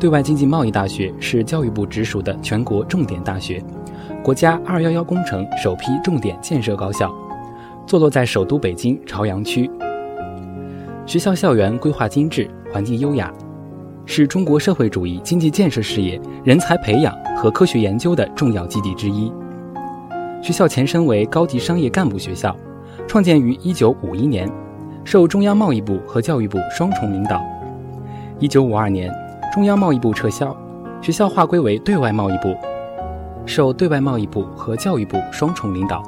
对外经济贸易大学是教育部直属的全国重点大学，国家“二幺幺”工程首批重点建设高校，坐落在首都北京朝阳区。学校校园规划精致，环境优雅，是中国社会主义经济建设事业人才培养和科学研究的重要基地之一。学校前身为高级商业干部学校，创建于1951年，受中央贸易部和教育部双重领导。1952年。中央贸易部撤销，学校划归为对外贸易部，受对外贸易部和教育部双重领导。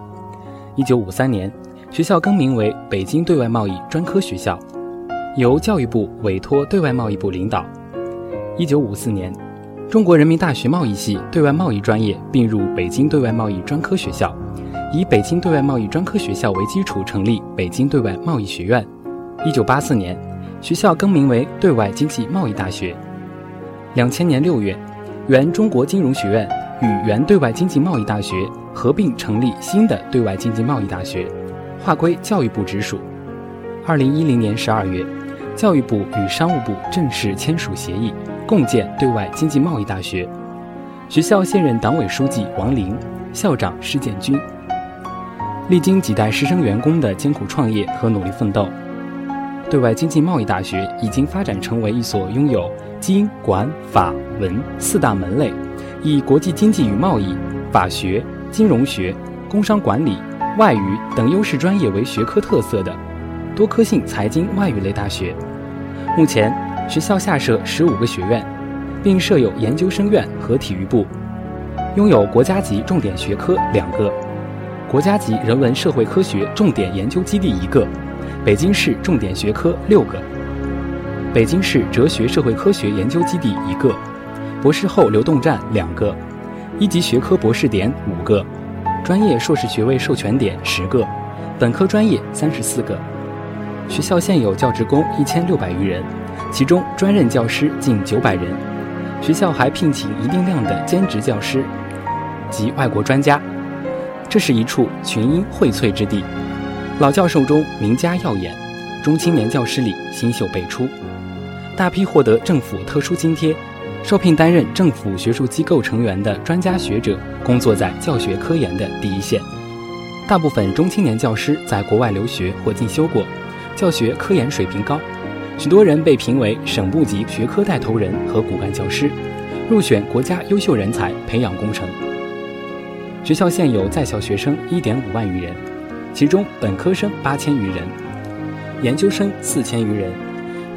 一九五三年，学校更名为北京对外贸易专科学校，由教育部委托对外贸易部领导。一九五四年，中国人民大学贸易系对外贸易专业并入北京对外贸易专科学校，以北京对外贸易专科学校为基础成立北京对外贸易学院。一九八四年，学校更名为对外经济贸易大学。两千年六月，原中国金融学院与原对外经济贸易大学合并成立新的对外经济贸易大学，划归教育部直属。二零一零年十二月，教育部与商务部正式签署协议，共建对外经济贸易大学。学校现任党委书记王林，校长施建军。历经几代师生员工的艰苦创业和努力奋斗，对外经济贸易大学已经发展成为一所拥有。经管法文四大门类，以国际经济与贸易、法学、金融学、工商管理、外语等优势专业为学科特色的多科性财经外语类大学。目前，学校下设十五个学院，并设有研究生院和体育部，拥有国家级重点学科两个，国家级人文社会科学重点研究基地一个，北京市重点学科六个。北京市哲学社会科学研究基地一个，博士后流动站两个，一级学科博士点五个，专业硕士学位授权点十个，本科专业三十四个。学校现有教职工一千六百余人，其中专任教师近九百人。学校还聘请一定量的兼职教师及外国专家。这是一处群英荟萃之地，老教授中名家耀眼，中青年教师里新秀辈出。大批获得政府特殊津贴、受聘担任政府学术机构成员的专家学者，工作在教学科研的第一线。大部分中青年教师在国外留学或进修过，教学科研水平高，许多人被评为省部级学科带头人和骨干教师，入选国家优秀人才培养工程。学校现有在校学生一点五万余人，其中本科生八千余人，研究生四千余人。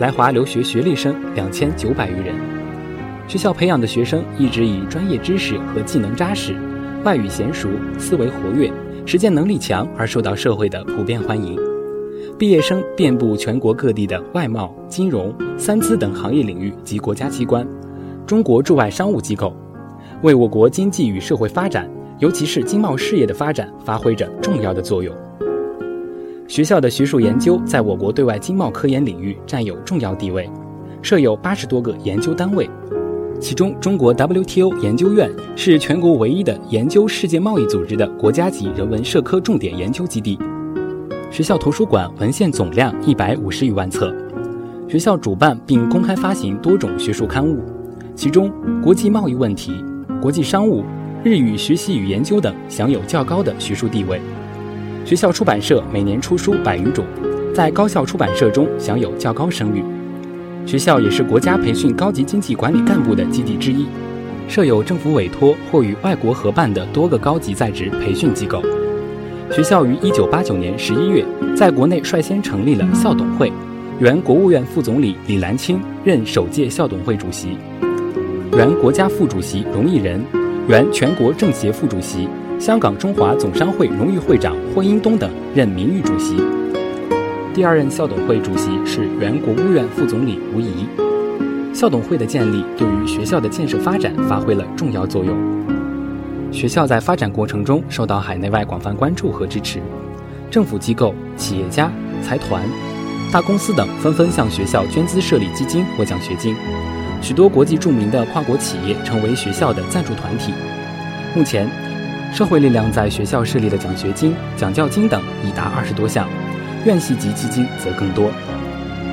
来华留学学历生两千九百余人，学校培养的学生一直以专业知识和技能扎实、外语娴熟、思维活跃、实践能力强而受到社会的普遍欢迎。毕业生遍布全国各地的外贸、金融、三资等行业领域及国家机关、中国驻外商务机构，为我国经济与社会发展，尤其是经贸事业的发展发挥着重要的作用。学校的学术研究在我国对外经贸科研领域占有重要地位，设有八十多个研究单位，其中中国 WTO 研究院是全国唯一的研究世界贸易组织的国家级人文社科重点研究基地。学校图书馆文献总量一百五十余万册，学校主办并公开发行多种学术刊物，其中国际贸易问题、国际商务、日语学习与研究等享有较高的学术地位。学校出版社每年出书百余种，在高校出版社中享有较高声誉。学校也是国家培训高级经济管理干部的基地之一，设有政府委托或与外国合办的多个高级在职培训机构。学校于1989年11月在国内率先成立了校董会，原国务院副总理李岚清任首届校董会主席，原国家副主席荣毅仁，原全国政协副主席。香港中华总商会荣誉会长霍英东等任名誉主席。第二任校董会主席是原国务院副总理吴仪。校董会的建立对于学校的建设发展发挥了重要作用。学校在发展过程中受到海内外广泛关注和支持，政府机构、企业家、财团、大公司等纷纷向学校捐资设立基金或奖学金，许多国际著名的跨国企业成为学校的赞助团体。目前。社会力量在学校设立的奖学金、奖教金等已达二十多项，院系级基金则更多。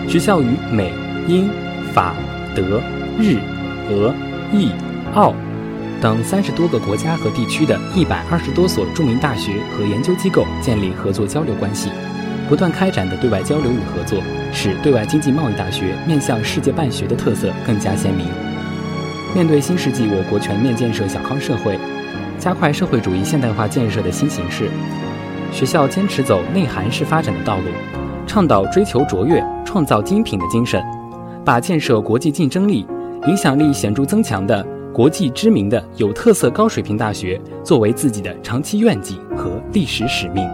学校与美、英、法、德、日、俄、意、澳等三十多个国家和地区的一百二十多所著名大学和研究机构建立合作交流关系，不断开展的对外交流与合作，使对外经济贸易大学面向世界办学的特色更加鲜明。面对新世纪我国全面建设小康社会，加快社会主义现代化建设的新形势，学校坚持走内涵式发展的道路，倡导追求卓越、创造精品的精神，把建设国际竞争力、影响力显著增强的。国际知名的有特色高水平大学，作为自己的长期愿景和历史使命。